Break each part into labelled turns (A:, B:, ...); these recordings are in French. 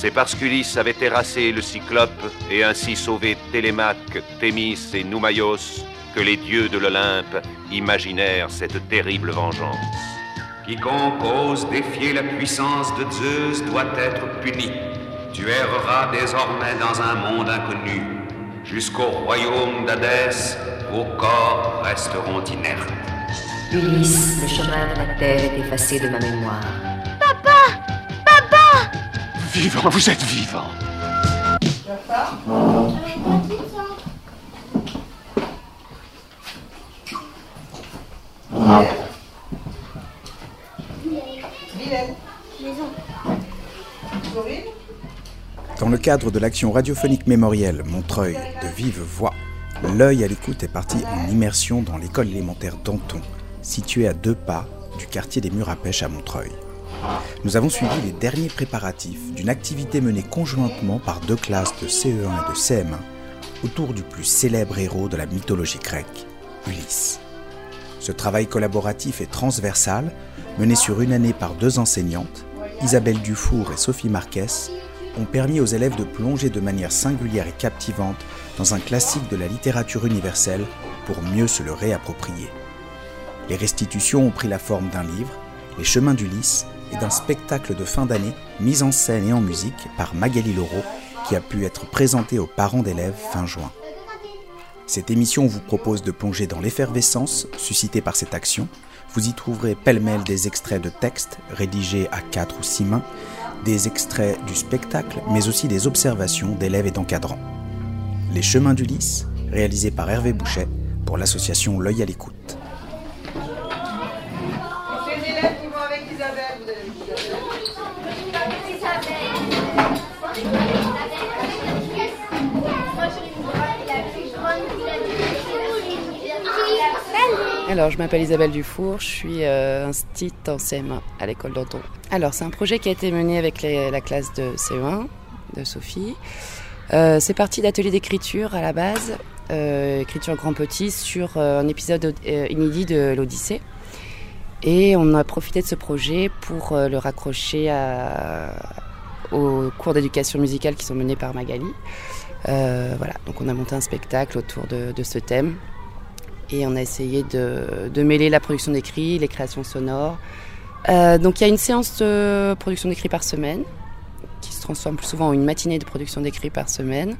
A: C'est parce qu'Ulysse avait terrassé le Cyclope et ainsi sauvé Télémaque, Thémis et Noumaios que les dieux de l'Olympe imaginèrent cette terrible vengeance.
B: Quiconque ose défier la puissance de Zeus doit être puni. Tu erreras désormais dans un monde inconnu. Jusqu'au royaume d'Hadès, vos corps resteront inertes.
C: Ulysse, le chemin de la terre est effacé de ma mémoire.
B: Vivant, vous êtes vivant.
D: Dans le cadre de l'action radiophonique mémorielle Montreuil de vive voix, l'œil à l'écoute est parti en immersion dans l'école élémentaire Danton, située à deux pas du quartier des Murs à Pêche à Montreuil. Nous avons suivi les derniers préparatifs d'une activité menée conjointement par deux classes de CE1 et de CM1 autour du plus célèbre héros de la mythologie grecque, Ulysse. Ce travail collaboratif et transversal, mené sur une année par deux enseignantes, Isabelle Dufour et Sophie Marquez, ont permis aux élèves de plonger de manière singulière et captivante dans un classique de la littérature universelle pour mieux se le réapproprier. Les restitutions ont pris la forme d'un livre, Les chemins d'Ulysse, et d'un spectacle de fin d'année mis en scène et en musique par Magali Laureau, qui a pu être présenté aux parents d'élèves fin juin. Cette émission vous propose de plonger dans l'effervescence suscitée par cette action. Vous y trouverez pêle-mêle des extraits de textes rédigés à quatre ou six mains, des extraits du spectacle, mais aussi des observations d'élèves et d'encadrants. Les chemins d'Ulysse, réalisé par Hervé Bouchet pour l'association L'œil à l'écoute.
E: Alors, je m'appelle Isabelle Dufour, je suis euh, instite en CM1 à l'école d'Anton. Alors, c'est un projet qui a été mené avec la classe de CE1 de Sophie. Euh, c'est parti d'ateliers d'écriture à la base, euh, écriture grand-petit sur euh, un épisode inédit de l'Odyssée. Et on a profité de ce projet pour le raccrocher aux cours d'éducation musicale qui sont menés par Magali. Voilà, donc on a monté un spectacle autour de ce thème et on a essayé de, de mêler la production d'écrit, les créations sonores. Euh, donc il y a une séance de production d'écrit par semaine qui se transforme plus souvent en une matinée de production d'écrit par semaine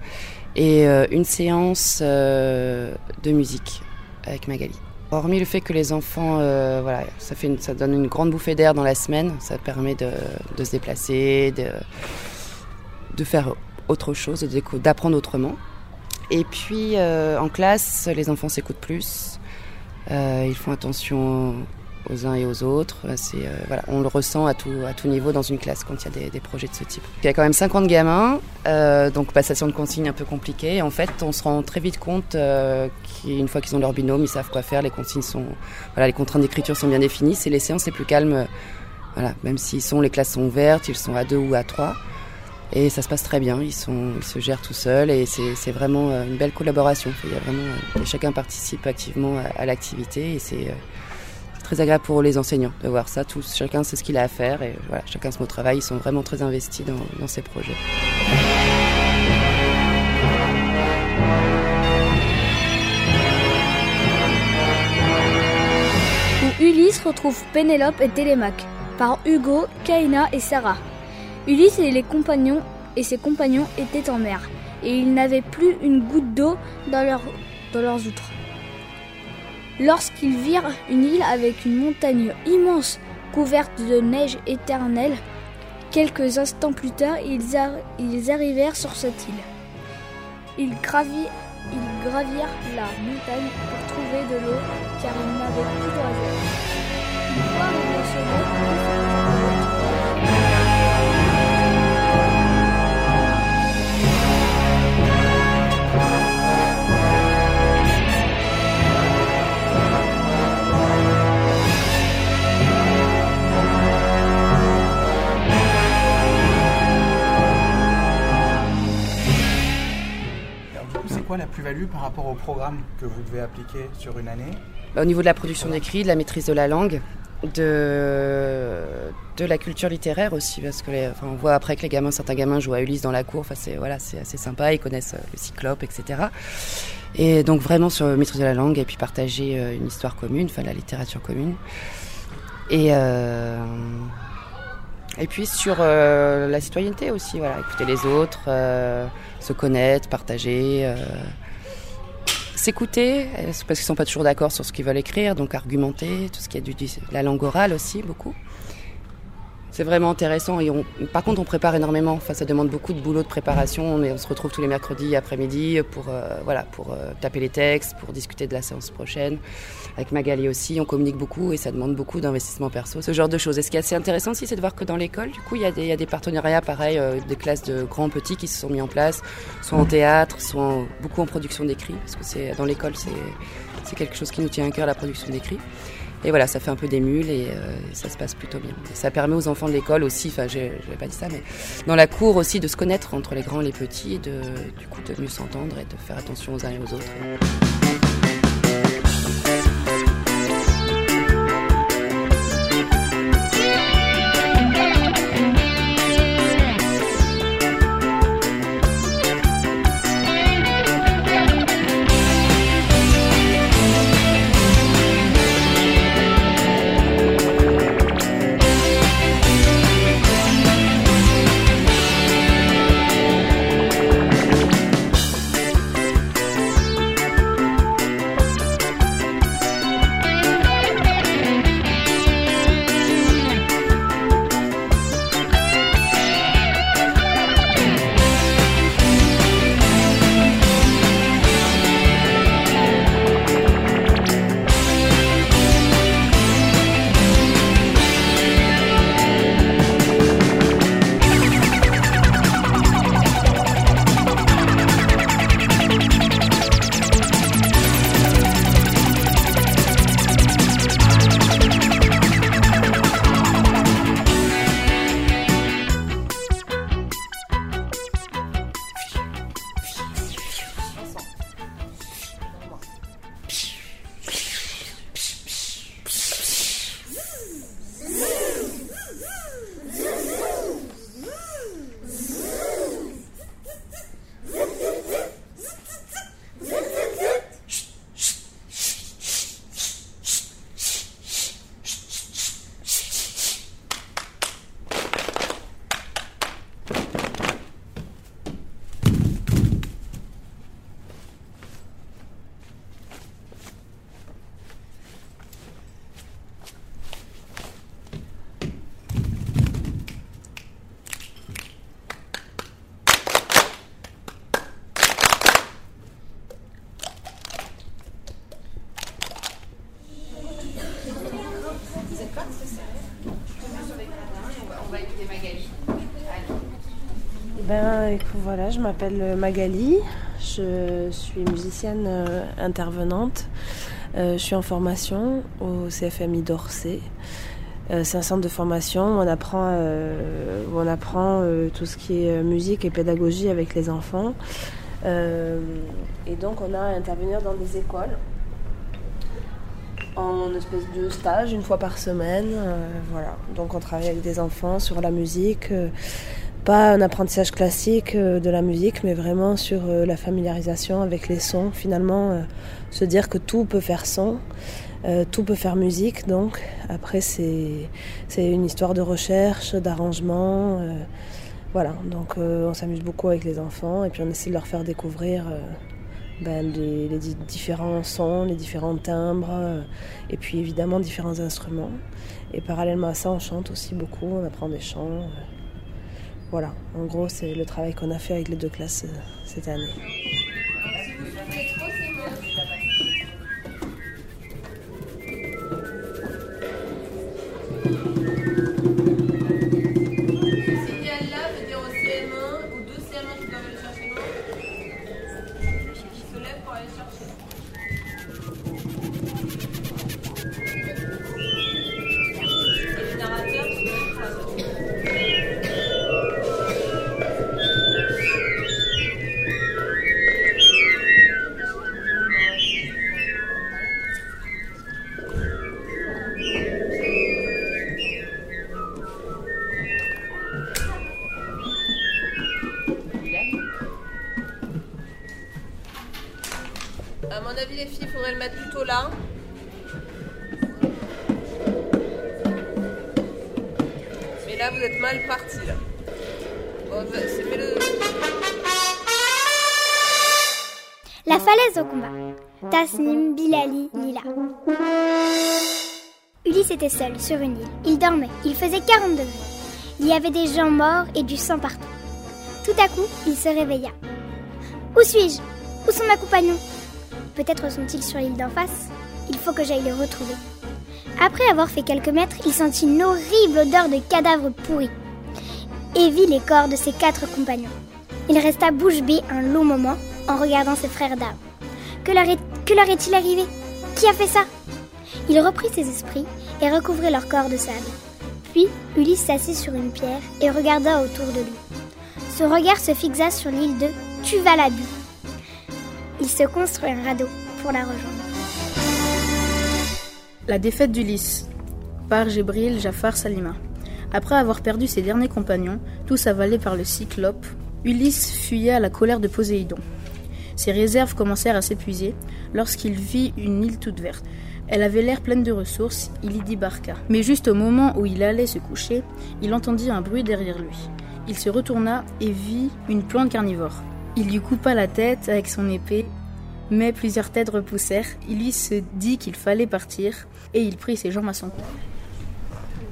E: et euh, une séance euh, de musique avec Magali. Hormis le fait que les enfants, voilà, ça, fait une- ça donne une grande bouffée d'air dans la semaine, ça permet de, de se déplacer, de, de faire autre chose, d'apprendre autrement. Et puis euh, en classe, les enfants s'écoutent plus, euh, ils font attention aux uns et aux autres. Euh, voilà, on le ressent à tout, niveau dans une classe quand il y a des, projets de ce type. Il y a quand même 50 gamins, donc passation de consignes un peu compliquée. En fait, on se rend très vite compte qu'une fois qu'ils ont leur binôme, ils savent quoi faire. Les consignes sont, voilà, les contraintes d'écriture sont bien définies. C'est les séances les plus calmes. Voilà, même s'ils sont, les classes sont ouvertes, ils sont à deux ou à trois. Et ça se passe très bien, ils, se gèrent tout seuls et c'est vraiment euh, une belle collaboration. Il y a vraiment, euh, chacun participe activement à, l'activité et c'est euh, c'est très agréable pour les enseignants de voir ça. Chacun sait ce qu'il a à faire et chacun se met au travail. Ils sont vraiment très investis dans, dans ces projets.
F: où Ulysse retrouve Pénélope et Télémaque, par Hugo, Kaina et Sarah. Ulysse et les compagnons et ses compagnons étaient en mer, et ils n'avaient plus une goutte d'eau dans, leur, dans leurs outres. Lorsqu'ils virent une île avec une montagne immense couverte de neige éternelle, quelques instants plus tard, ils, ar ils arrivèrent sur cette île. Ils gravirent la montagne pour trouver de l'eau car ils n'avaient plus d'oiseaux.
D: Par rapport au programme que vous devez appliquer sur une année
E: bah, Au niveau de la production d'écrit, de la maîtrise de la langue, de, de la culture littéraire aussi, parce que les, enfin, on voit après que les gamins, certains gamins jouent à Ulysse dans la cour, enfin, c'est voilà, assez sympa, ils connaissent le cyclope, etc. Et donc vraiment sur maîtrise de la langue et puis partager une histoire commune, enfin la littérature commune. Et euh, et puis sur euh, la citoyenneté aussi, voilà, écouter les autres, euh, se connaître, partager, euh, s'écouter, parce qu'ils sont pas toujours d'accord sur ce qu'ils veulent écrire, donc argumenter, tout ce qui est du, la langue orale aussi, beaucoup. C'est vraiment intéressant. Et on, par contre, on prépare énormément. Enfin, ça demande beaucoup de boulot de préparation. Mais on se retrouve tous les mercredis après-midi pour, euh, voilà, pour euh, taper les textes, pour discuter de la séance prochaine. Avec Magali aussi, on communique beaucoup et ça demande beaucoup d'investissement perso, ce genre de choses. Et ce qui est assez intéressant aussi, c'est de voir que dans l'école, du coup, il y, a des, des partenariats pareils, euh, des classes de grands, petits qui se sont mis en place, soit en théâtre, soit beaucoup en production d'écrit, parce que c'est dans l'école, c'est quelque chose qui nous tient à cœur, la production d'écrit. Et voilà, ça fait un peu d'émule et euh, ça se passe plutôt bien. Et ça permet aux enfants de l'école aussi, enfin, je n'avais pas dit ça, mais dans la cour aussi de se connaître entre les grands et les petits et de, du coup, de mieux s'entendre et de faire attention aux uns et aux autres.
G: Ben, voilà, je m'appelle Magali, je suis musicienne euh, intervenante, euh, je suis en formation au CFMI d'Orsay. Euh, c'est un centre de formation où on apprend, euh, on apprend euh, tout ce qui est musique et pédagogie avec les enfants. et donc on a à intervenir dans des écoles en espèce de stage une fois par semaine. voilà. Donc on travaille avec des enfants sur la musique pas un apprentissage classique de la musique, mais vraiment sur la familiarisation avec les sons. Finalement, se dire que tout peut faire son, tout peut faire musique. Donc, après, c'est une histoire de recherche, d'arrangement, Voilà, donc on s'amuse beaucoup avec les enfants et puis on essaie de leur faire découvrir ben, les, différents sons, les différents timbres et puis évidemment différents instruments. Et parallèlement à ça, on chante aussi beaucoup, on apprend des chants. Voilà, en gros, c'est le travail qu'on a fait avec les deux classes cette année.
H: La falaise au combat. Tasnim, Bilali, Lila. Ulysse était seul sur une île. Il dormait. Il faisait 40 degrés. Il y avait des gens morts et du sang partout. Tout à coup, il se réveilla. Où suis-je? Où sont mes compagnons? Peut-être sont-ils sur l'île d'en face Il faut que j'aille les retrouver. Après avoir fait quelques mètres, il sentit une horrible odeur de cadavres pourris et vit les corps de ses quatre compagnons. Il resta bouche bée un long moment en regardant ses frères d'armes. Que leur, est-il arrivé? Qui a fait ça? Il reprit ses esprits et recouvrit leur corps de sable. Puis Ulysse s'assit sur une pierre et regarda autour de lui. Son regard se fixa sur l'île de Tuvalabu. Il se construit un radeau pour la rejoindre.
I: La défaite d'Ulysse par Gébril Jafar Salima. Après avoir perdu ses derniers compagnons, tous avalés par le cyclope, Ulysse fuyait à la colère de Poséidon. Ses réserves commencèrent à s'épuiser lorsqu'il vit une île toute verte. Elle avait l'air pleine de ressources, il y débarqua. Mais juste au moment où il allait se coucher, il entendit un bruit derrière lui. Il se retourna et vit une plante carnivore. Il lui coupa la tête avec son épée, mais plusieurs têtes repoussèrent. Il lui se dit qu'il fallait partir et il prit ses jambes à son cou.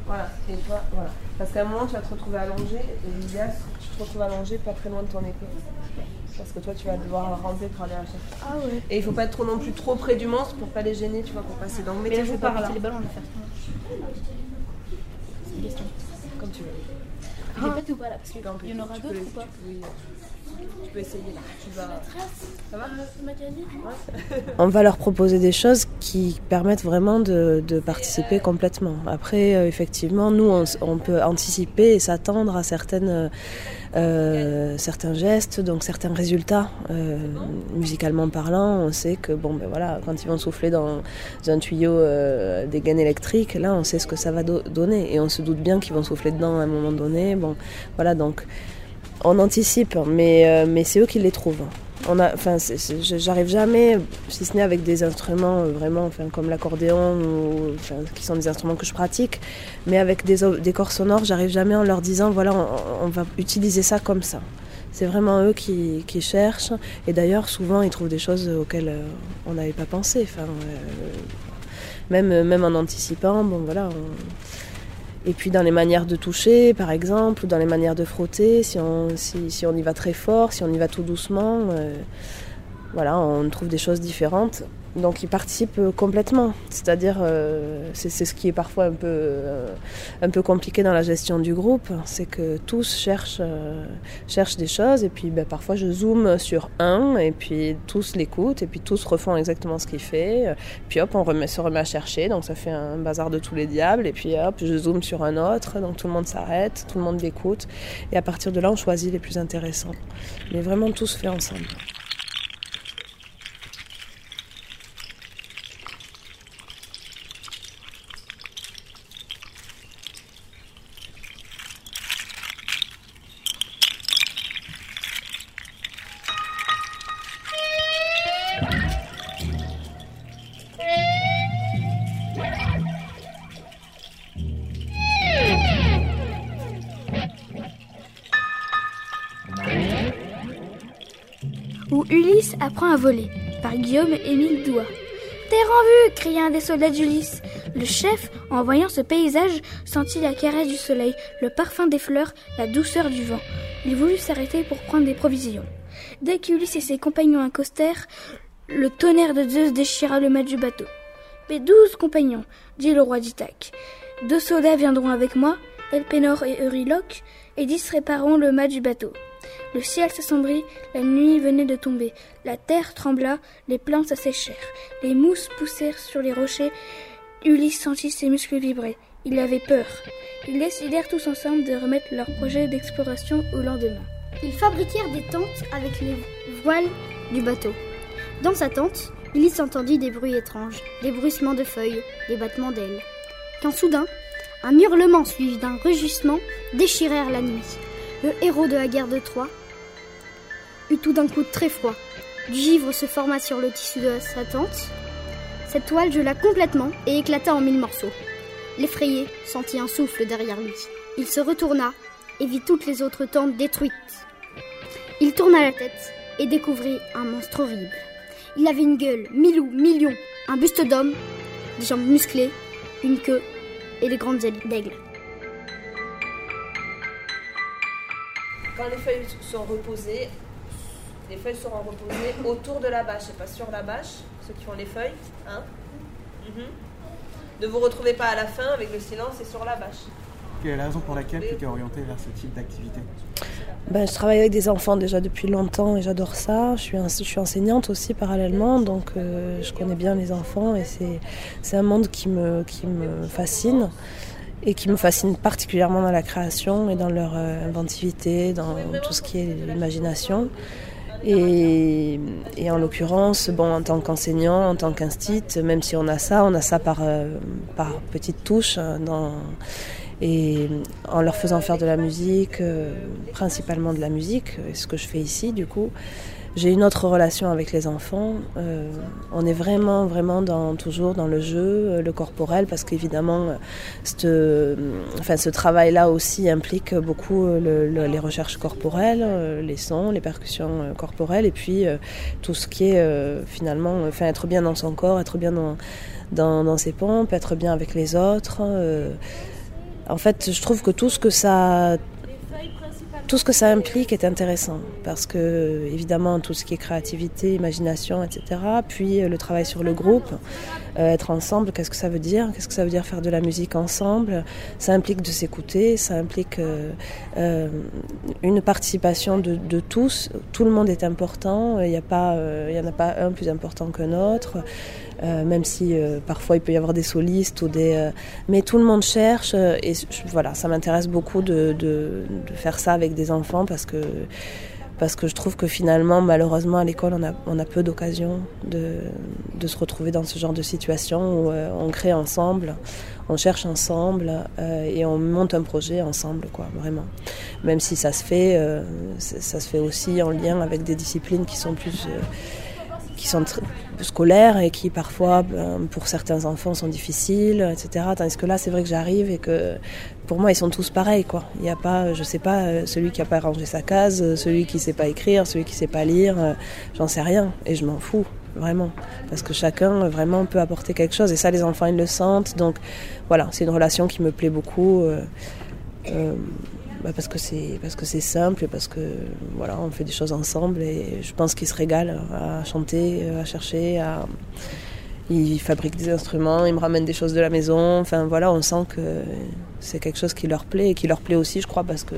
G: Voilà, et toi, voilà. Parce qu'à un moment, tu vas te retrouver allongé, et l'idéal, c'est que tu te retrouves allongé pas très loin de ton épée. Parce que toi, tu vas devoir ramper pour aller à
I: Ah ouais.
G: Et il faut pas être trop non plus trop près du monstre pour pas les gêner, tu vois, pour passer dans le
I: Mais là, je vais pas par les ballons, je vais faire
G: C'est une question. Comme tu veux.
I: Je répète ou pas là Parce qu'il y en aura d'autres ou pas
G: peux essayer
I: On
G: va leur proposer des choses qui permettent vraiment de, participer complètement. Après, euh, effectivement, nous, on, peut anticiper et s'attendre à certaines, euh, certains gestes, donc certains résultats. Euh, musicalement parlant, on sait que bon, ben voilà, quand ils vont souffler dans un tuyau euh, des gaines électriques, là, on sait ce que ça va do donner et on se doute bien qu'ils vont souffler dedans à un moment donné. Bon, voilà, donc on anticipe, mais, euh, mais c'est eux qui les trouvent. Enfin, j'arrive jamais, si ce n'est avec des instruments euh, vraiment, enfin, comme l'accordéon, ou, qui sont des instruments que je pratique, mais avec des, corps sonores, j'arrive jamais en leur disant, voilà, on, va utiliser ça comme ça. C'est vraiment eux qui, qui cherchent, et d'ailleurs, souvent, ils trouvent des choses auxquelles euh, on n'avait pas pensé. Enfin, même, même en anticipant, bon, voilà. Et puis dans les manières de toucher, par exemple, ou dans les manières de frotter, si on, y va très fort, si on y va tout doucement, euh, voilà, on trouve des choses différentes. Donc ils participent complètement. C'est-à-dire, euh, c'est ce qui est parfois un peu, euh, un peu compliqué dans la gestion du groupe, c'est que tous cherchent, euh, cherchent des choses, et puis ben, parfois je zoome sur un, et puis tous l'écoutent, et puis tous refont exactement ce qu'il fait. Puis hop, on se remet à chercher, donc ça fait un bazar de tous les diables, et puis hop, je zoome sur un autre, donc tout le monde s'arrête, tout le monde l'écoute, et à partir de là, on choisit les plus intéressants. Mais vraiment tous fait ensemble.
F: Ulysse apprend à voler, par Guillaume Émile Doua. Terre en vue cria un des soldats d'Ulysse. Le chef, en voyant ce paysage, sentit la caresse du soleil, le parfum des fleurs, la douceur du vent. Il voulut s'arrêter pour prendre des provisions. Dès qu'Ulysse et ses compagnons accostèrent, le tonnerre de Zeus déchira le mât du bateau. Mes douze compagnons, dit le roi d'Ithaque. Deux soldats viendront avec moi, Elpénor et Euryloque, et dix répareront le mât du bateau. Le ciel s'assombrit, la nuit venait de tomber, la terre trembla, les plantes s'asséchèrent, les mousses poussèrent sur les rochers. Ulysse sentit ses muscles vibrer. Il avait peur. Ils décidèrent tous ensemble de remettre leur projet d'exploration au lendemain.
H: Ils fabriquèrent des tentes avec les voiles du bateau. Dans sa tente, Ulysse entendit des bruits étranges, des bruissements de feuilles, des battements d'ailes. Quand soudain, un hurlement suivi d'un rugissement déchirèrent la nuit. Le héros de la guerre de Troie eut tout d'un coup très froid. Du givre se forma sur le tissu de sa tente. Cette toile gela complètement et éclata en mille morceaux. L'effrayé sentit un souffle derrière lui. Il se retourna et vit toutes les autres tentes détruites. Il tourna la tête et découvrit un monstre horrible. Il avait une gueule, mille ou millions, un buste d'homme, des jambes musclées, une queue et des grandes ailes d'aigle.
G: Quand les feuilles sont reposées, les feuilles seront reposées autour de la bâche et pas sur la bâche, ceux qui font les feuilles. Hein Mhm. Ne vous retrouvez pas à la fin avec le silence et sur la bâche.
J: Quelle est la raison pour laquelle tu t'es orienté vers ce type d'activité?
G: Ben, je travaille avec des enfants déjà depuis longtemps et j'adore ça. Je suis, je suis enseignante aussi parallèlement, donc euh, je connais bien les enfants et c'est un monde qui me, qui me fascine et qui me fascine particulièrement dans la création et dans leur euh, inventivité, dans tout ce qui est l'imagination. Et, et, en l'occurrence, bon, en tant qu'enseignant, en tant qu'instit, même si on a ça, on a ça par, euh, par petites touches dans, et en leur faisant faire de la musique, euh, principalement de la musique, ce que je fais ici du coup. J'ai une autre relation avec les enfants. Euh, on est vraiment, vraiment dans, toujours dans le jeu, euh, le corporel, parce qu'évidemment, euh, ce travail-là aussi implique beaucoup le, le, les recherches corporelles, les sons, les percussions corporelles, et puis tout ce qui est finalement, être bien dans son corps, être bien dans ses pompes, être bien avec les autres. en fait, je trouve que tout ce que ça tout ce que ça implique est intéressant parce que évidemment tout ce qui est créativité, imagination, etc. Puis euh, le travail sur le groupe, euh, être ensemble, qu'est-ce que ça veut dire? Qu'est-ce que ça veut dire faire de la musique ensemble? Ça implique de s'écouter, ça implique euh, une participation de, tous. Tout le monde est important. Il n'y a pas, il en a pas un plus important qu'un autre. Euh, même si euh, parfois il peut y avoir des solistes ou des euh, mais tout le monde cherche et voilà ça m'intéresse beaucoup de, de, de, faire ça avec des enfants parce que parce que je trouve que finalement malheureusement à l'école on a, on a peu d'occasion de, de se retrouver dans ce genre de situation où on crée ensemble on cherche ensemble et on monte un projet ensemble quoi vraiment. Même si ça se fait ça se fait aussi en lien avec des disciplines qui sont plus qui sont scolaires et qui parfois, ben, pour certains enfants, sont difficiles, etc. Tandis que là, c'est vrai que j'arrive et que pour moi, ils sont tous pareils. Quoi. Il n'y a pas, je sais pas, celui qui n'a pas rangé sa case, celui qui ne sait pas écrire, celui qui ne sait pas lire, j'en sais rien et je m'en fous. Vraiment, parce que chacun vraiment peut apporter quelque chose et ça les enfants ils le sentent donc voilà c'est une relation qui me plaît beaucoup euh, euh, bah parce que c'est parce que c'est simple et parce que voilà on fait des choses ensemble et je pense qu'ils se régalent à chanter à chercher à ils fabriquent des instruments ils me ramènent des choses de la maison. Enfin voilà on sent que c'est quelque chose qui leur plaît et qui leur plaît aussi je crois parce que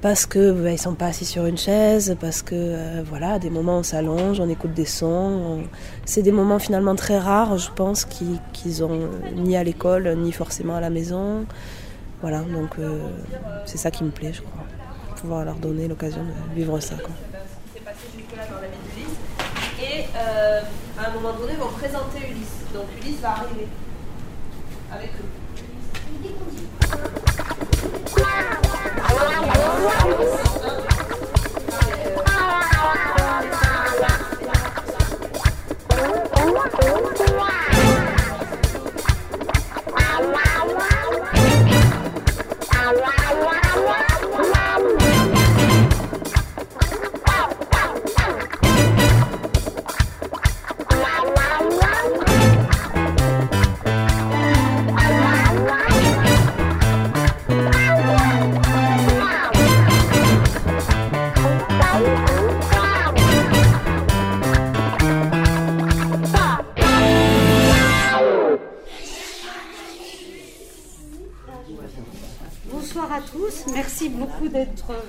G: parce que bah, ils sont pas assis sur une chaise parce que euh, voilà des moments on s'allonge on écoute des sons. C'est des moments finalement très rares je pense qu'ils qu ont ni à l'école ni forcément à la maison voilà, donc euh, c'est ça qui me plaît, je crois. Pouvoir leur donner l'occasion de vivre ça. Quoi.
K: Et euh, à un moment donné, ils vont présenter Ulysse. Donc Ulysse va arriver avec eux.
L: alright.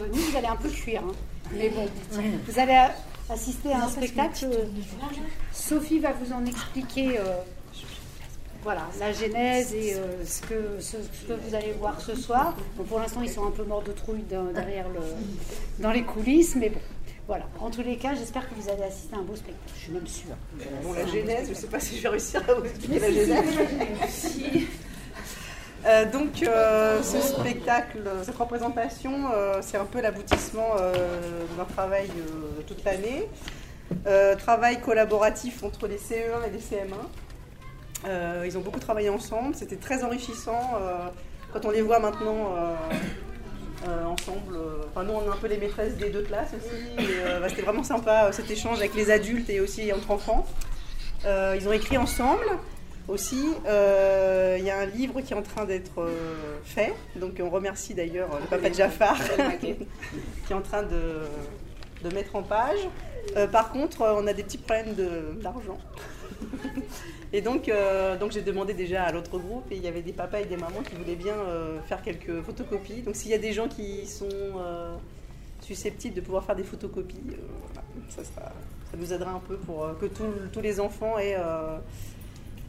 L: Venus. Vous allez un peu cuire, hein. mais bon, vous allez assister à un spectacle. Sophie va vous en expliquer euh, voilà, la genèse et euh, ce, que, ce, ce que vous allez voir ce soir. Bon, pour l'instant, ils sont un peu morts de trouille derrière le, dans les coulisses, mais bon. Voilà, en tous les cas, j'espère que vous allez assister à un beau spectacle, je suis même sûre.
M: Bon, la genèse, je ne sais pas si je vais réussir à vous expliquer la genèse. Euh, donc, euh, ce spectacle, cette représentation, euh, c'est un peu l'aboutissement euh, d'un travail toute l'année. Travail collaboratif entre les CE1 et les CM1. Euh, ils ont beaucoup travaillé ensemble, c'était très enrichissant. quand on les voit maintenant ensemble, enfin, nous on est un peu les maîtresses des deux classes aussi, bah, c'était vraiment sympa cet échange avec les adultes et aussi entre enfants. Ils ont écrit ensemble aussi. Euh, Il y a un livre qui est en train d'être euh, fait, donc on remercie d'ailleurs le papa de Jafar qui est en train de, de mettre en page. Euh, par contre, euh, on a des petits problèmes d'argent. Et donc, euh, donc j'ai demandé déjà à l'autre groupe et il y avait des papas et des mamans qui voulaient bien euh, faire quelques photocopies. Donc s'il y a des gens qui sont euh, susceptibles de pouvoir faire des photocopies, euh, ça, sera- ça nous aidera un peu pour euh, que tous les enfants aient,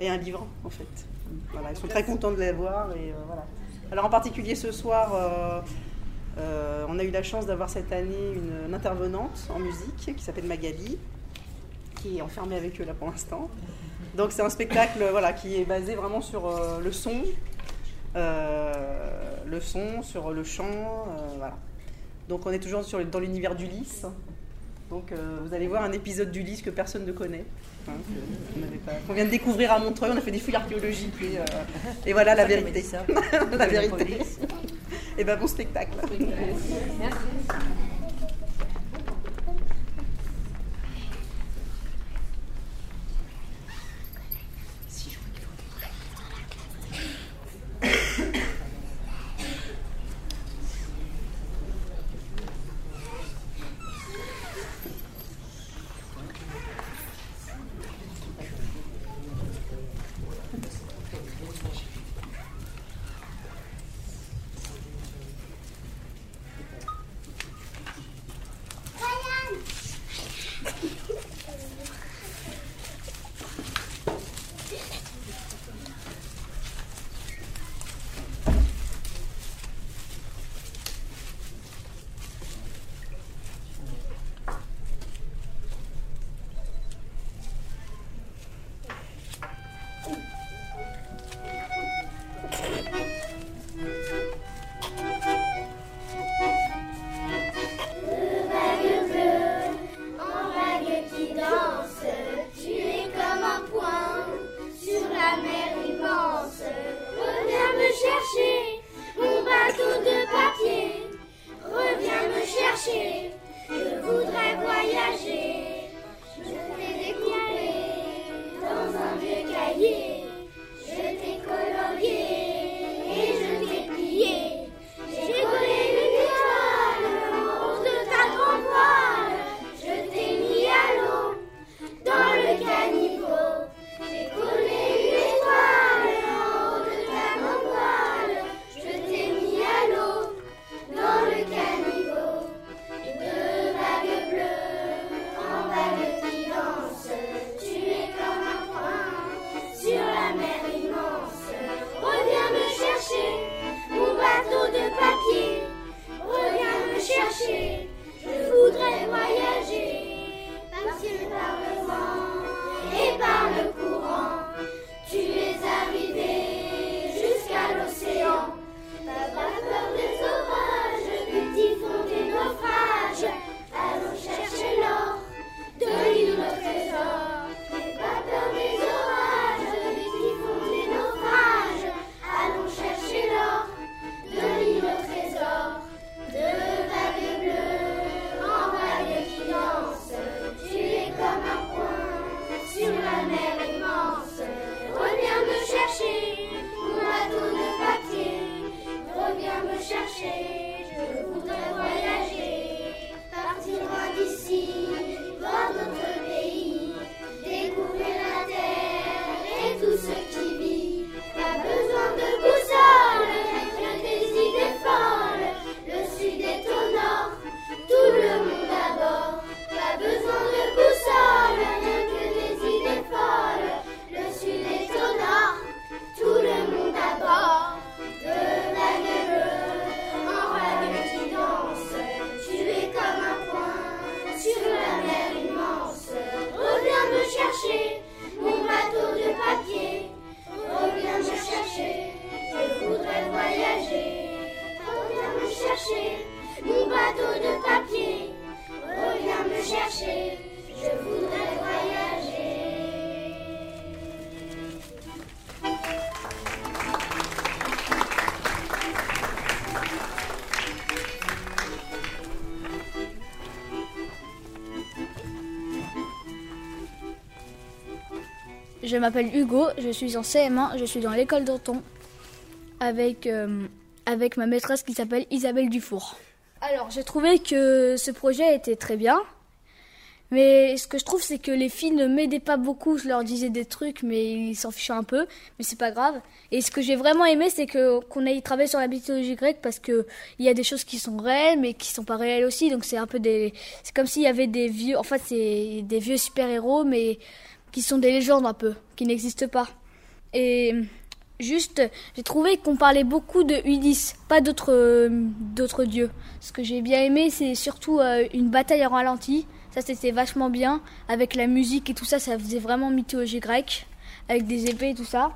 M: aient un livre en fait. Ils sont très contents de les voir et euh. Alors en particulier ce soir, euh, euh, on a eu la chance d'avoir cette année une, intervenante en musique qui s'appelle Magali, qui est enfermée avec eux là pour l'instant. Donc c'est un spectacle voilà, qui est basé vraiment sur le son, le son, sur le chant. Donc on est toujours dans l'univers d'Ulysse. Donc euh, vous allez voir un épisode d'Ulysse que personne ne connaît, hein, qu'on vient de découvrir à Montreuil. On a fait des fouilles archéologiques et, euh, et voilà la vérité.
N: ça.
M: la vérité. Et ben bon spectacle.
F: Je m'appelle Hugo, je suis en CM1, je suis dans l'école d'Anton avec, euh, avec ma maîtresse qui s'appelle Isabelle Dufour. Alors, j'ai trouvé que ce projet était très bien. Mais ce que je trouve, c'est que les filles ne m'aidaient pas beaucoup. Je leur disais des trucs, mais ils s'en fichaient un peu. Mais c'est pas grave. Et ce que j'ai vraiment aimé, c'est que qu'on ait travaillé sur la mythologie grecque parce que il y a des choses qui sont réelles, mais qui sont pas réelles aussi. Donc c'est un peu des, c'est comme s'il y avait des vieux, en fait, c'est des vieux super héros, mais qui sont des légendes un peu, qui n'existent pas. Et juste, j'ai trouvé qu'on parlait beaucoup de Ulysse, pas d'autres d'autres dieux. Ce que j'ai bien aimé, c'est surtout euh, une bataille en ralenti. Ça, c'était vachement bien. Avec la musique et tout ça, ça faisait vraiment mythologie grecque. Avec des épées et tout ça.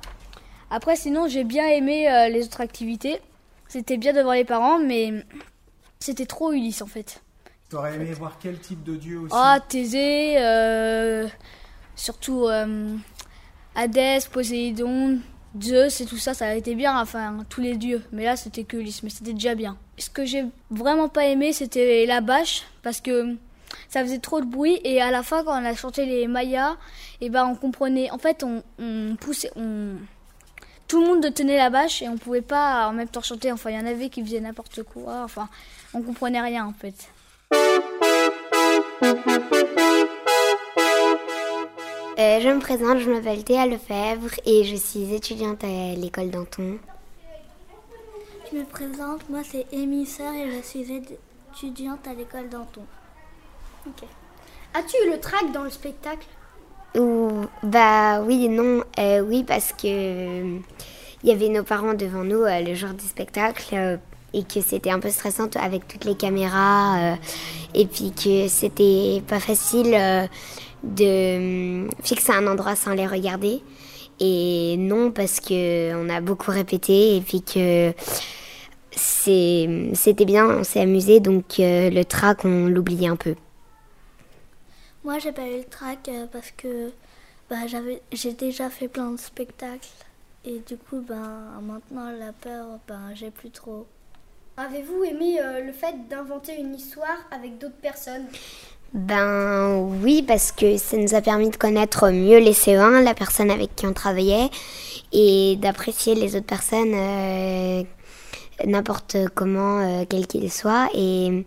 F: Après, sinon, j'ai bien aimé euh, les autres activités. C'était bien devant les parents, mais c'était trop Ulysse en fait.
J: T'aurais aimé voir quel type de dieu aussi?
F: Ah, Thésée, euh, surtout euh, Hadès, Poséidon, Zeus et tout ça, ça a été bien, enfin tous les dieux. Mais là, c'était que Ulysse, mais c'était déjà bien. Ce que j'ai vraiment pas aimé, c'était la bâche, parce que ça faisait trop de bruit et à la fin quand on a chanté les Mayas et ben on comprenait en fait on, on poussait on tout le monde tenait la bâche et on pouvait pas en même temps chanter enfin il y en avait qui faisaient n'importe quoi enfin on comprenait rien en fait
O: Euh, je me présente, je m'appelle Théa Lefebvre et je suis étudiante à l'école d'Anton.
H: Je me présente, moi c'est émisseur et je suis étudiante à l'école d'Anton.
F: Ok.
H: As-tu eu le trac dans le spectacle?
O: Ou bah oui et non, Euh, oui parce que euh, il y avait nos parents devant nous euh, le jour du spectacle euh, et que c'était un peu stressant avec toutes les caméras euh, et puis que c'était pas facile euh, de euh, fixer un endroit sans les regarder. Et non parce que on a beaucoup répété et puis que c'était bien, on s'est amusé donc euh, le trac on l'oubliait un peu.
H: Moi j'ai pas eu le trac euh, parce que bah, j'ai déjà fait plein de spectacles et du coup ben, maintenant la peur, ben, j'ai plus trop. Avez-vous aimé le fait d'inventer une histoire avec d'autres personnes?
O: Ben oui, parce que ça nous a permis de connaître mieux les CE1, la personne avec qui on travaillait, et d'apprécier les autres personnes euh, n'importe comment, euh, quel qu'il soit. Et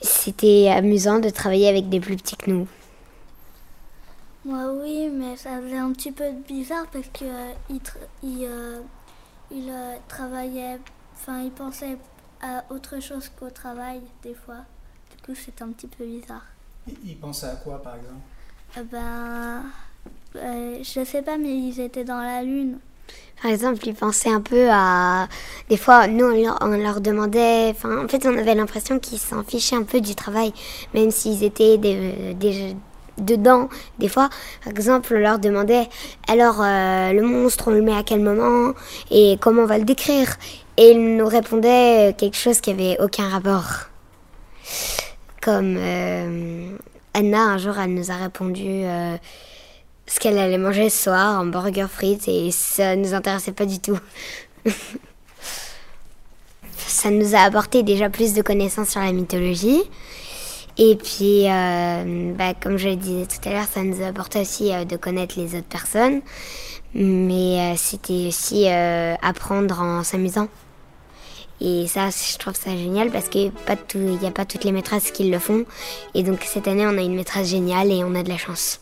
O: c'était amusant de travailler avec des plus petits que nous.
H: Moi oui, mais ça faisait un petit peu bizarre parce que euh, il, euh, travaillait, enfin il pensait à autre chose qu'au travail des fois. Du coup c'était un petit peu bizarre.
J: Il pensait à quoi par exemple?
H: Euh, ben, euh, je sais pas, mais ils étaient dans la lune.
O: Par exemple, ils pensaient un peu à... Des fois, nous, on leur, on leur demandait... Enfin, en fait, on avait l'impression qu'ils s'en fichaient un peu du travail, même s'ils étaient des, des- dedans. Des fois, par exemple, on leur demandait, alors, euh, le monstre, on le met à quel moment Et comment on va le décrire? Et ils nous répondaient quelque chose qui avait aucun rapport. Comme euh, Anna, un jour, elle nous a répondu... euh, ce qu'elle allait manger ce soir, un burger frites, et ça nous intéressait pas du tout. ça nous a apporté déjà plus de connaissances sur la mythologie. Et puis, euh, bah, comme je le disais tout à l'heure, ça nous a apporté aussi de connaître les autres personnes. Mais c'était aussi apprendre en s'amusant. Et ça, je trouve ça génial parce qu'il n'y a pas toutes les maîtresses qui le font. Et donc cette année, on a une maîtresse géniale et on a de la chance.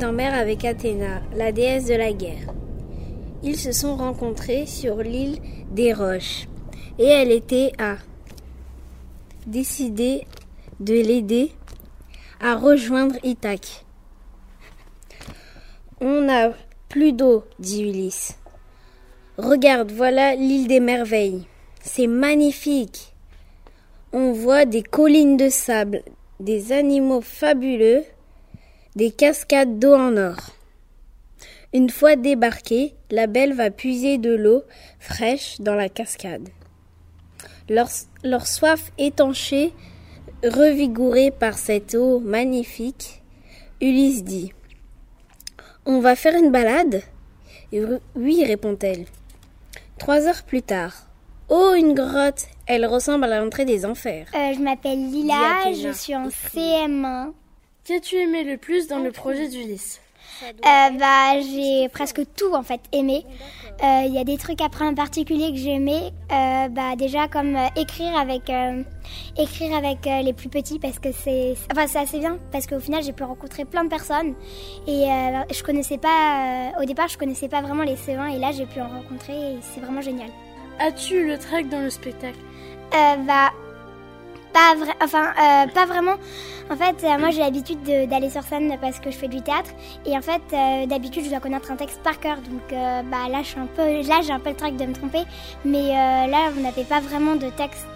P: En mer avec Athéna, la déesse de la guerre. Ils se sont rencontrés sur l'île des Roches et elle était à décider de l'aider à rejoindre Ithaque. On n'a plus d'eau, dit Ulysse. Regarde, voilà l'île des merveilles. C'est magnifique. On voit des collines de sable, des animaux fabuleux, des cascades d'eau en or. Une fois débarquée, la belle va puiser de l'eau fraîche dans la cascade. Leur, leur soif étanchée, revigorée par cette eau magnifique, Ulysse dit On va faire une balade? Oui, répond-elle. Trois heures plus tard. Oh, une grotte Elle ressemble à l'entrée des enfers.
H: Euh, je m'appelle Lila, je suis en CM1.
K: Qu'as-tu aimé le plus dans le projet d'Ulysse
H: euh, bah, j'ai presque tout en fait aimé. Il y a des trucs après en particulier que j'ai aimé. Euh, bah, déjà comme euh, écrire avec écrire avec les plus petits parce que c'est enfin c'est assez bien parce qu'au final j'ai pu rencontrer plein de personnes et je connaissais pas au départ je connaissais pas vraiment les C1 et là j'ai pu en rencontrer et c'est vraiment génial.
K: As-tu eu le track dans le spectacle?
H: Bah pas enfin euh, pas vraiment. En fait, euh, moi j'ai l'habitude d'aller sur scène parce que je fais du théâtre et en fait euh, d'habitude je dois connaître un texte par cœur. Donc bah là un peu, là j'ai un peu le trac de me tromper, mais là on n'avait pas vraiment de texte.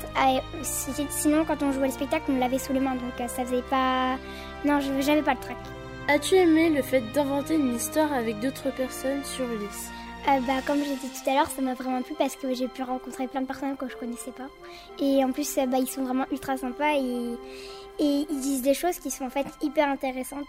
H: sinon quand on jouait le spectacle on l'avait sous les mains donc ça faisait pas. Non, j'avais pas le trac.
K: As-tu aimé le fait d'inventer une histoire avec d'autres personnes sur Ulysse?
H: Euh, bah, comme dit tout à l'heure, ça m'a vraiment plu parce que j'ai pu rencontrer plein de personnes que je connaissais pas. Et en plus, euh, bah, ils sont vraiment ultra sympas et ils disent des choses qui sont en fait hyper intéressantes.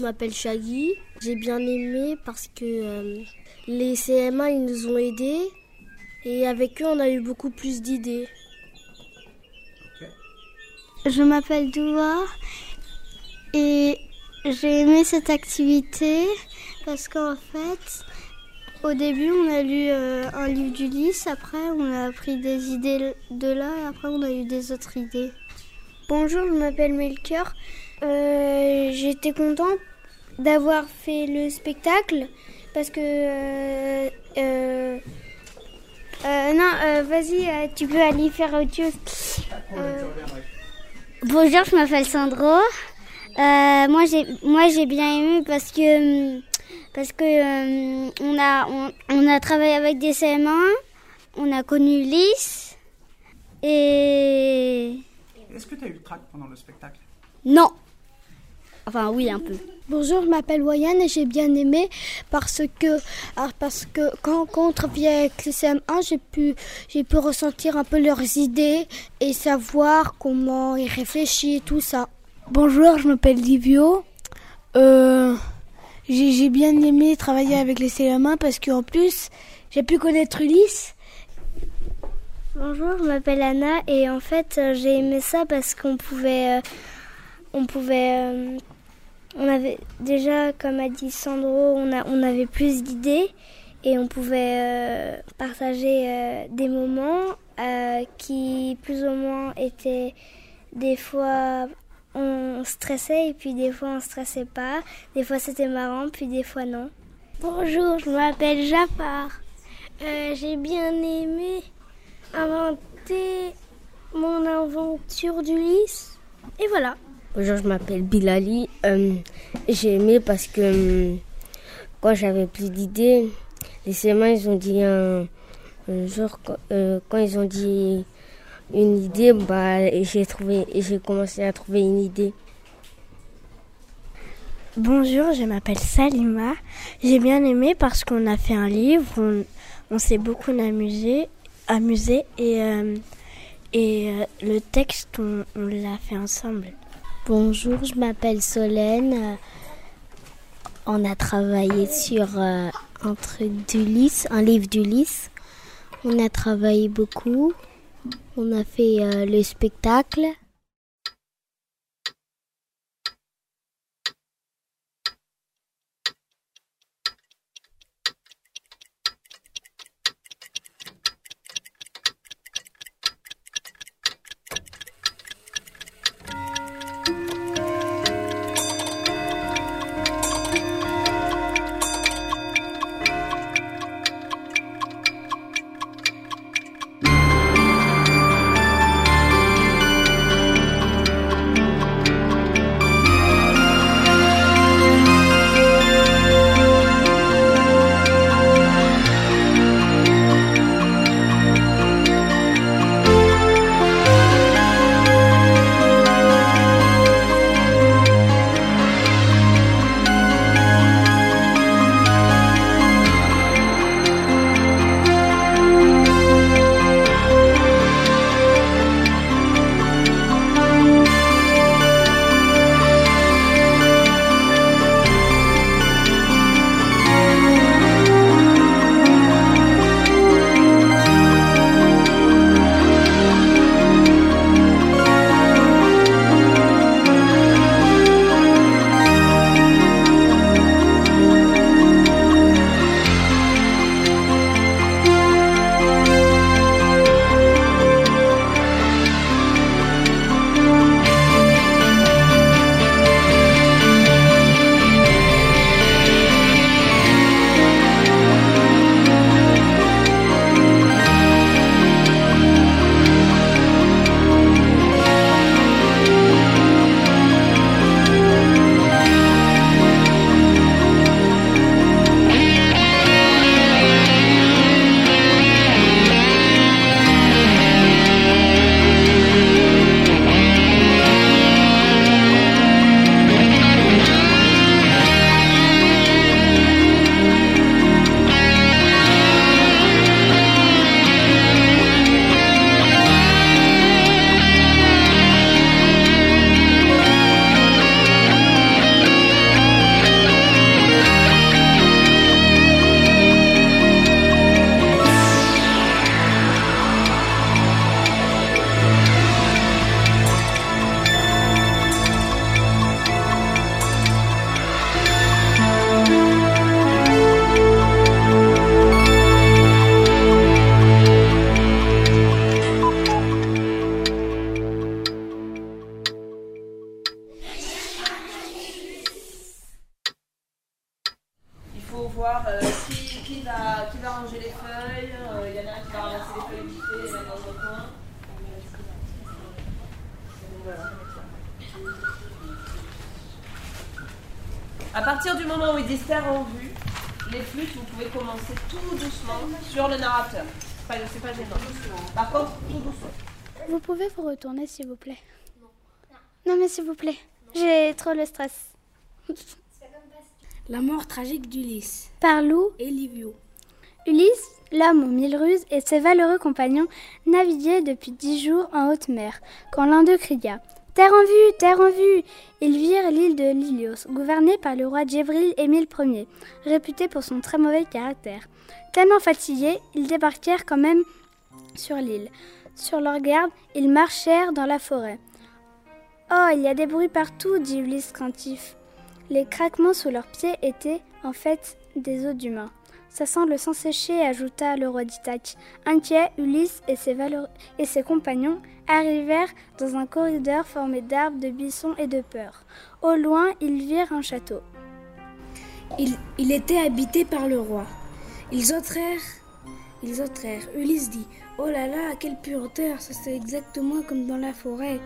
N: Je m'appelle Shaggy. J'ai bien aimé parce que euh, les CMA ils nous ont aidés et avec eux on a eu beaucoup plus d'idées.
Q: Je m'appelle Doua et j'ai aimé cette activité parce qu'en fait, au début, on a lu euh, un livre d'Ulysse, après, on a appris des idées de là, et après, on a eu des autres idées.
R: Bonjour, je m'appelle Melchior. Euh, J'étais contente d'avoir fait le spectacle parce que. Euh, euh, non, vas-y, tu peux aller faire autre chose.
Q: Bonjour, je m'appelle Sandro. moi, j'ai moi j'ai bien aimé parce que parce que on a on, on, a travaillé avec des CM1, on a connu Lys et.
J: Est-ce que tu as eu le trac pendant le spectacle?
Q: Non. Enfin, oui, un peu.
R: Bonjour, je m'appelle Wayane et j'ai bien aimé parce que, ah, parce que quand, on travaillait avec les CM1, j'ai pu, j'ai pu ressentir un peu leurs idées et savoir comment ils réfléchissent et tout ça.
S: Bonjour, je m'appelle Livio. Euh, j'ai bien aimé travailler avec les CM1 parce qu'en plus, j'ai pu connaître Ulysse
Q: Bonjour, je m'appelle Anna et en fait euh, j'ai aimé ça parce qu'on pouvait, euh, on pouvait, euh, on avait déjà comme a dit Sandro, on, avait plus d'idées et on pouvait euh, partager euh, des moments euh, qui plus ou moins étaient des fois on stressait et puis des fois on stressait pas, des fois c'était marrant puis des fois non.
R: Bonjour, je m'appelle Jafar. J'ai bien aimé inventer mon aventure d'Ulysse. Et voilà.
T: Bonjour, je m'appelle Bilali. Euh, J'ai aimé parce que euh, quand j'avais plus d'idées, les CM1 ils ont dit un, un jour quand, euh, quand ils ont dit une idée, bah j'ai trouvé j'ai commencé à trouver une idée.
N: Bonjour, je m'appelle Salima. J'ai bien aimé parce qu'on a fait un livre, on, s'est beaucoup amusé, amusé et, et le texte, on l'a fait ensemble.
T: Bonjour, je m'appelle Solène. On a travaillé sur euh, un truc d'Ulysse, un livre d'Ulysse. On a travaillé beaucoup. On a fait euh, le spectacle.
N: Retourner s'il vous plaît Non mais s'il vous plaît, j'ai trop le stress.
S: La mort tragique d'Ulysse.
N: Par Lou
S: et Livio.
N: Ulysse, l'homme aux mille ruses, et ses valeureux compagnons naviguaient depuis dix jours en haute mer, quand l'un d'eux cria Terre en vue, terre en vue Ils virent l'île de Lilios, gouvernée par le roi Djibril Émile Ier, réputé pour son très mauvais caractère. Tellement fatigués, ils débarquèrent quand même sur l'île. Sur leur garde, ils marchèrent dans la forêt. Oh, il y a des bruits partout, dit Ulysse craintif. Les craquements sous leurs pieds étaient, en fait, des os d'humains. Ça sent le sang séché, ajouta le roi d'Ithaque. Inquiet, Ulysse et ses, et ses compagnons arrivèrent dans un corridor formé d'arbres, de buissons et de peurs. Au loin, ils virent un château.
S: Il, il était habité par le roi. Ils entrèrent. Ils entrèrent. Ulysse dit Oh là là, quelle pureté Ça c'est exactement comme dans la forêt.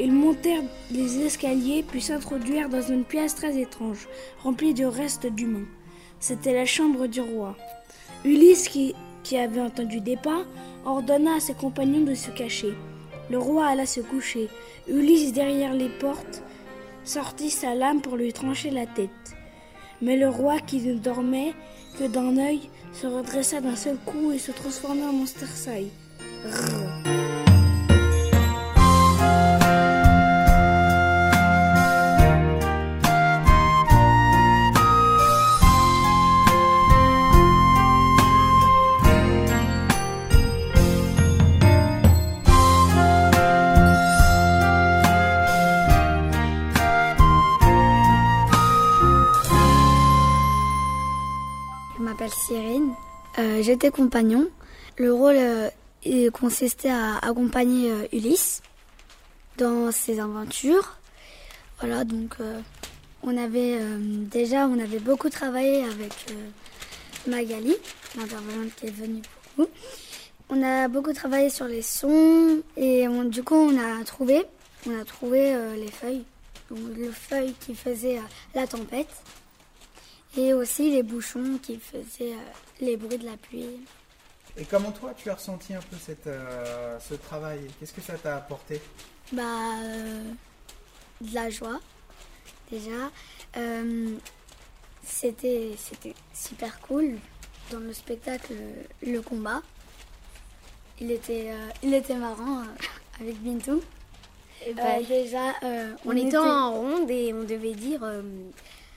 S: Ils montèrent les escaliers puis s'introduirent dans une pièce très étrange, remplie de restes d'humains. C'était la chambre du roi. Ulysse, qui, qui avait entendu des pas, ordonna à ses compagnons de se cacher. Le roi alla se coucher. Ulysse, derrière les portes, sortit sa lame pour lui trancher la tête. Mais le roi, qui ne dormait que d'un œil, se redressa d'un seul coup et se transforma en Monster Sai.
R: Cyrine. Euh, J'étais compagnon. Le rôle euh, consistait à accompagner euh, Ulysse dans ses aventures. Voilà, donc on avait déjà on avait beaucoup travaillé avec Magali, l'intervenante qui est venue pour nous. On a beaucoup travaillé sur les sons et du coup on a trouvé, on a trouvé les feuilles, donc le feuille qui faisait la tempête et aussi les bouchons qui faisaient euh, les bruits de la pluie.
J: Et comment toi tu as ressenti un peu cette, euh, ce travail? Qu'est-ce que ça t'a apporté?
R: Bah, euh, de la joie déjà. c'était c'était super cool dans le spectacle le combat. Il était il était marrant avec Bintou.
P: Bah, déjà, on, était en ronde et on devait dire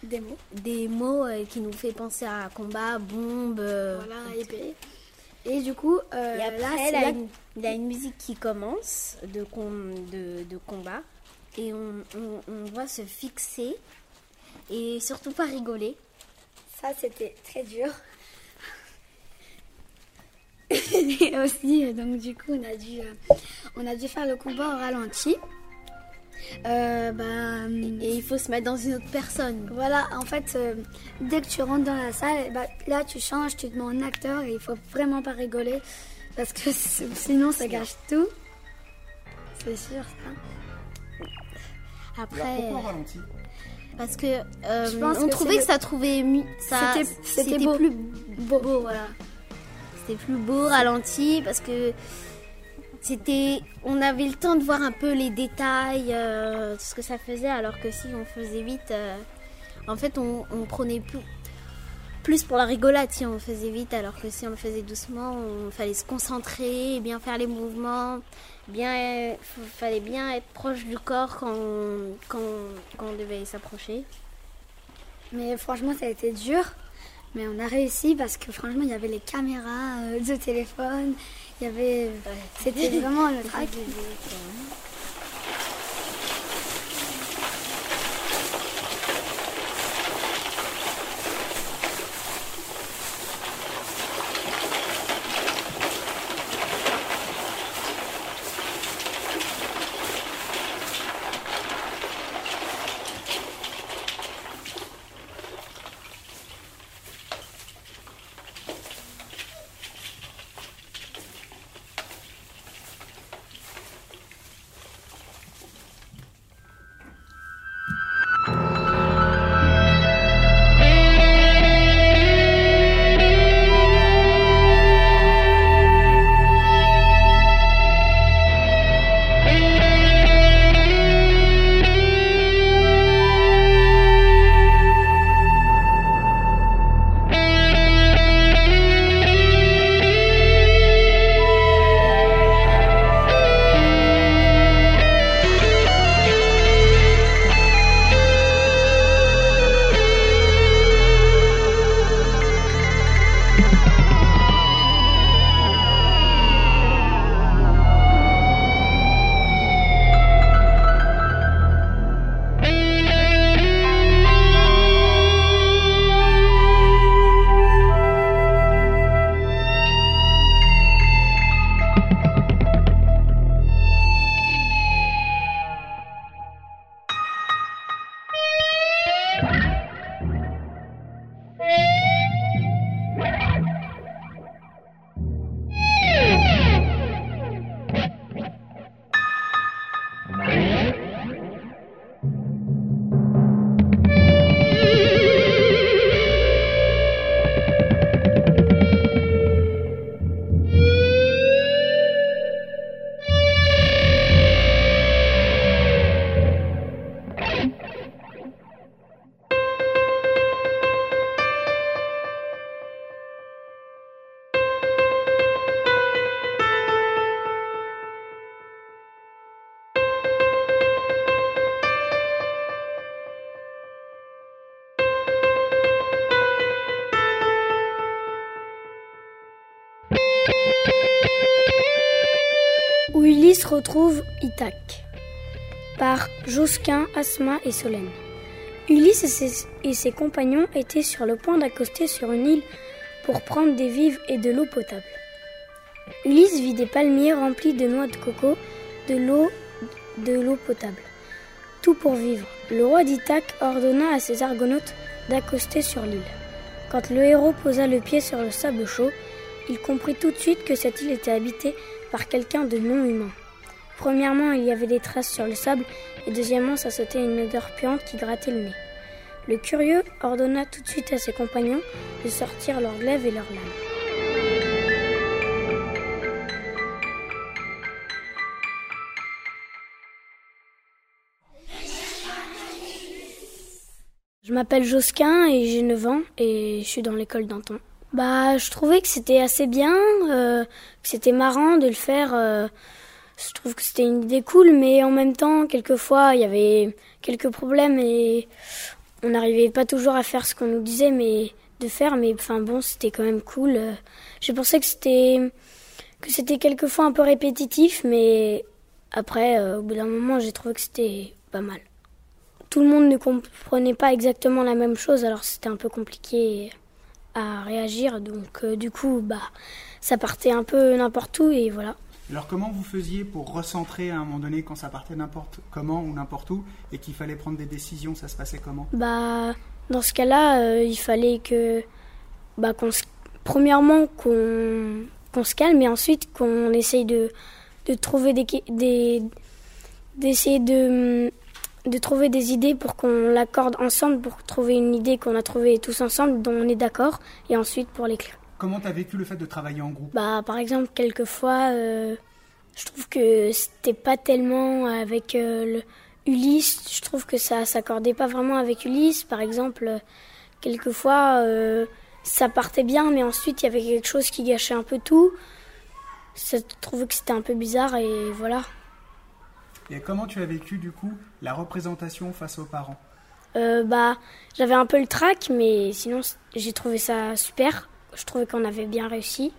R: des mots.
P: Des mots euh, qui nous fait penser à combat, bombe. Euh,
R: voilà, épée. Et du coup,
P: euh, après, là, il, a une, il a une musique qui commence de, de, de combat. Et on, on, on doit se fixer et surtout pas rigoler.
R: Ça, c'était très dur. et aussi, donc du coup, on a dû, on a dû faire le combat au ralenti.
P: Euh, bah, et il faut se mettre dans une autre personne.
R: Voilà, en fait, euh, dès que tu rentres dans la salle, bah, là tu changes, tu te mets en acteur et il faut vraiment pas rigoler parce que sinon ça gâche tout. C'est sûr ça.
J: Après. pourquoi ralenti
P: Parce que euh, on trouvait que ça trouvait ça
R: c'était plus beau, beau voilà.
P: C'était plus beau ralenti parce que on avait le temps de voir un peu les détails, euh, ce que ça faisait, alors que si on faisait vite, euh, en fait, on, prenait plus, pour la rigolade si on faisait vite, alors que si on le faisait doucement, on fallait se concentrer, bien faire les mouvements, bien, fallait bien être proche du corps quand, quand, quand on devait s'approcher.
R: Mais franchement, ça a été dur. Mais on a réussi parce que franchement, il y avait les caméras euh, téléphone, il y avait. C'était vraiment le track.
F: Par Josquin, Asma et Solène. Ulysse et ses, et ses compagnons étaient sur le point d'accoster sur une île pour prendre des vivres et de l'eau potable. Ulysse vit des palmiers remplis de noix de coco, de l'eau, de l'eau potable. Tout pour vivre. Le roi d'Ithaque ordonna à ses argonautes d'accoster sur l'île. Quand le héros posa le pied sur le sable chaud, il comprit tout de suite que cette île était habitée par quelqu'un de non humain. Premièrement, il y avait des traces sur le sable, et deuxièmement, ça sautait une odeur puante qui grattait le nez. Le curieux ordonna tout de suite à ses compagnons de sortir leurs glaives et leurs lames. Je m'appelle Josquin et j'ai 9 ans et je suis dans l'école d'Anton. Bah, je trouvais que c'était assez bien, euh, que c'était marrant de le faire. euh, je trouve que c'était une idée cool, mais en même temps, quelquefois, il y avait quelques problèmes et on n'arrivait pas toujours à faire ce qu'on nous disait, mais de faire. Mais enfin bon, c'était quand même cool. J'ai pensé que c'était que c'était quelquefois un peu répétitif, mais après, euh, au bout d'un moment, j'ai trouvé que c'était pas mal. Tout le monde ne comprenait pas exactement la même chose, alors c'était un peu compliqué à réagir. Donc euh, du coup, bah, ça partait un peu n'importe où et voilà.
J: Alors comment vous faisiez pour recentrer à un moment donné quand ça partait n'importe comment ou n'importe où et qu'il fallait prendre des décisions Ça se passait comment?
F: Bah, dans ce cas-là, euh, il fallait que, bah, qu'on se- premièrement qu'on qu'on se calme et ensuite qu'on essaye de trouver des des de de trouver des idées pour qu'on l'accorde ensemble pour trouver une idée qu'on a trouvée tous ensemble dont on est d'accord et ensuite pour l'écrire.
J: Comment t'as vécu le fait de travailler en groupe?
F: Bah, par exemple, quelquefois, euh, je trouve que c'était pas tellement avec euh, le Ulysse. Je trouve que ça s'accordait pas vraiment avec Ulysse. Par exemple, quelquefois, euh, ça partait bien, mais ensuite il y avait quelque chose qui gâchait un peu tout. Je trouvais que c'était un peu bizarre et voilà.
J: Et comment tu as vécu du coup la représentation face aux parents?
F: Bah, j'avais un peu le trac, mais sinon j'ai trouvé ça super. Je trouvais qu'on avait bien réussi.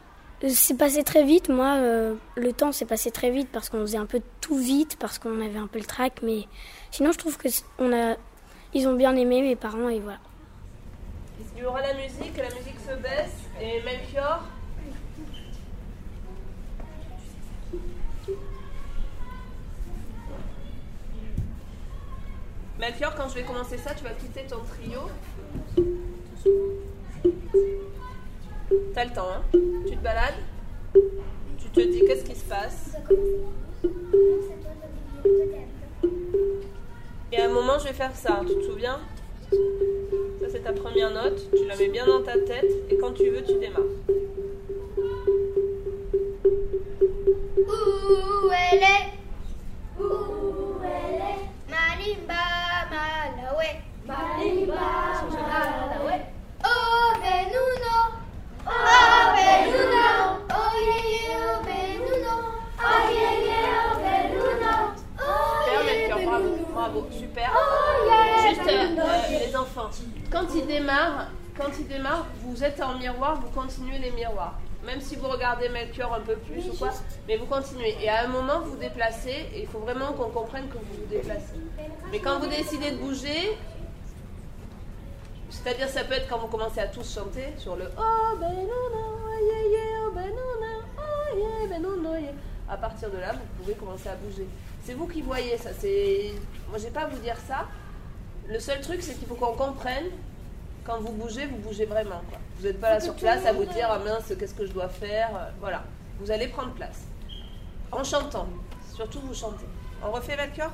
F: C'est passé très vite, moi. euh, le temps s'est passé très vite parce qu'on faisait un peu tout vite, parce qu'on avait un peu le trac. Mais sinon, je trouve que a, ils ont bien aimé mes parents et voilà.
K: Il y aura la musique, la musique se baisse et Melchior. Melchior, quand je vais commencer ça, tu vas quitter ton trio. T'as le temps, hein. Tu te balades. Tu te dis qu'est-ce qui se passe? Et à un moment, je vais faire ça, tu te souviens? Ça, c'est ta première note. Tu la mets bien dans ta tête. Et quand tu veux, tu démarres.
U: Où elle est? Où elle est? Malimba, Malawe. Malimba, Malawe. Oh Benuno
K: bravo, super.
U: Oh, yeah,
K: Juste, euh, euh, les enfants, quand ils démarrent, quand ils démarrent, vous êtes en miroir, vous continuez les miroirs. Même si vous regardez Melchior un peu plus ou quoi, mais vous continuez. Et à un moment, vous déplacez, et il faut vraiment qu'on comprenne que vous vous déplacez. Mais quand vous décidez de bouger, c'est-à-dire ça peut être quand vous commencez à tous chanter sur le Oh Benuna, yeah yeah, oh Benuna, oh yeah, Benuna, yeah. À partir de là, vous pouvez commencer à bouger. C'est vous qui voyez ça. C'est moi, j'ai pas à vous dire ça. Le seul truc, c'est qu'il faut qu'on comprenne quand vous bougez, vous bougez vraiment. quoi. Vous n'êtes pas là sur place à vous dire ah mince, qu'est-ce que je dois faire? Voilà. Vous allez prendre place en chantant. Surtout vous chantez. On refait Melchior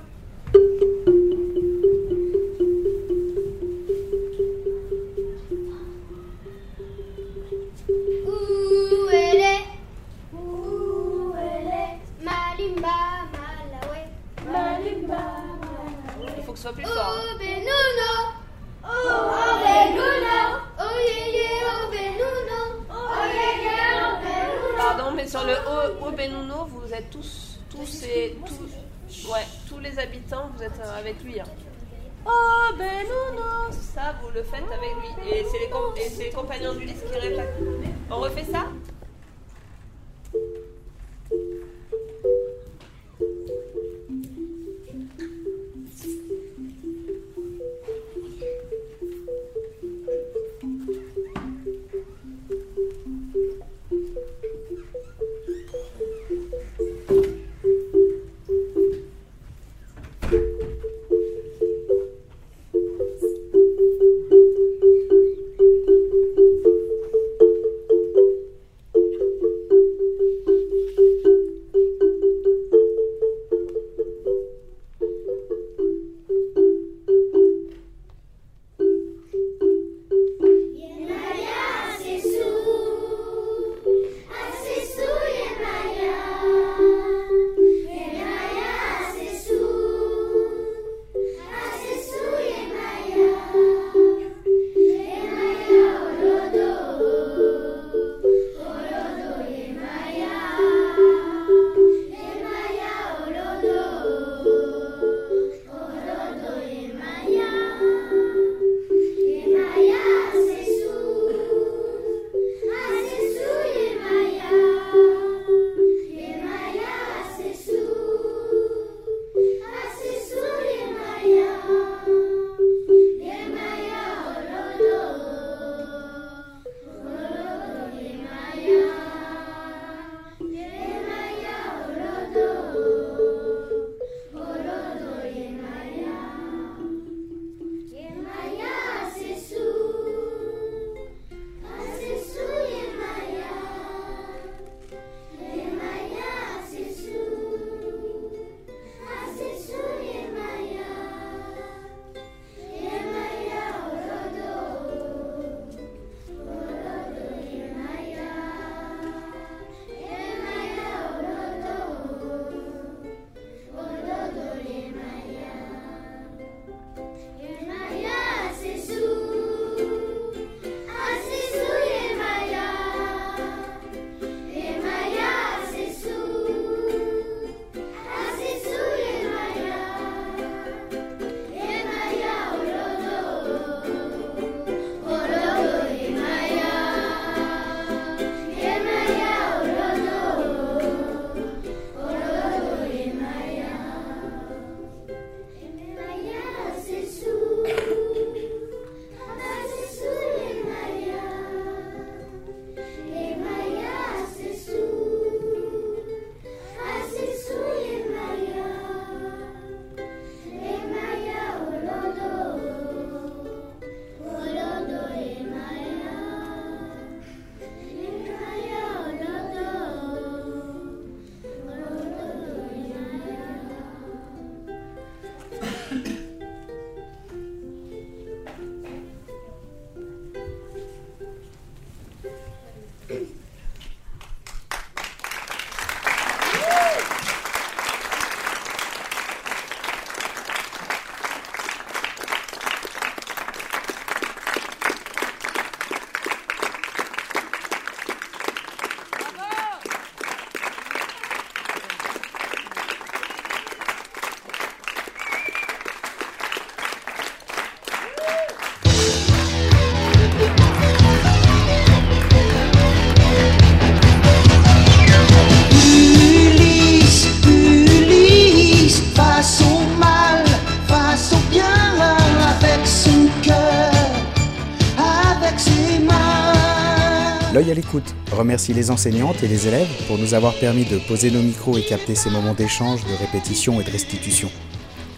D: remercie les enseignantes et les élèves pour nous avoir permis de poser nos micros et capter ces moments d'échange, de répétition et de restitution.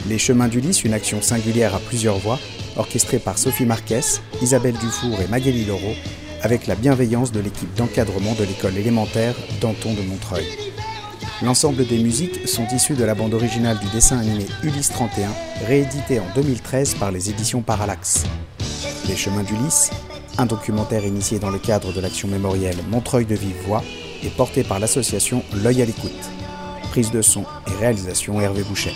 D: Les Chemins du Lys, une action singulière à plusieurs voix, orchestrée par Sophie Marquez, Isabelle Dufour et Magali Laureau, avec la bienveillance de l'équipe d'encadrement de l'école élémentaire Danton de Montreuil. L'ensemble des musiques sont issues de la bande originale du dessin animé Ulysse 31, réédité en 2013 par les éditions Parallax. Les Chemins du Lys, un documentaire initié dans le cadre de l'action mémorielle Montreuil de Vive Voix et porté par l'association L'œil à l'écoute. Prise de son et réalisation Hervé Boucher.